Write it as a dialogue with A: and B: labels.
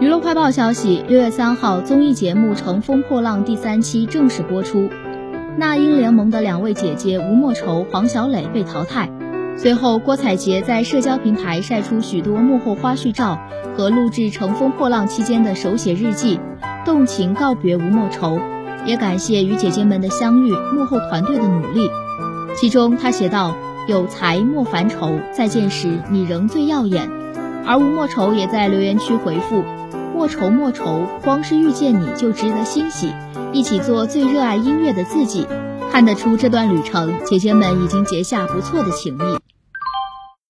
A: 娱乐快报消息，六月三号，综艺节目《乘风破浪》第三期正式播出。那英联盟的两位姐姐吴莫愁、黄小磊被淘汰。随后，郭采洁在社交平台晒出许多幕后花絮照和录制《乘风破浪》期间的手写日记，动情告别吴莫愁，也感谢与姐姐们的相遇、幕后团队的努力。其中，她写道：“有才莫烦愁，再见时你仍最耀眼。”而吴莫愁也在留言区回复。莫愁莫愁，光是遇见你就值得欣喜。一起做最热爱音乐的自己，看得出这段旅程，姐姐们已经结下不错的情谊。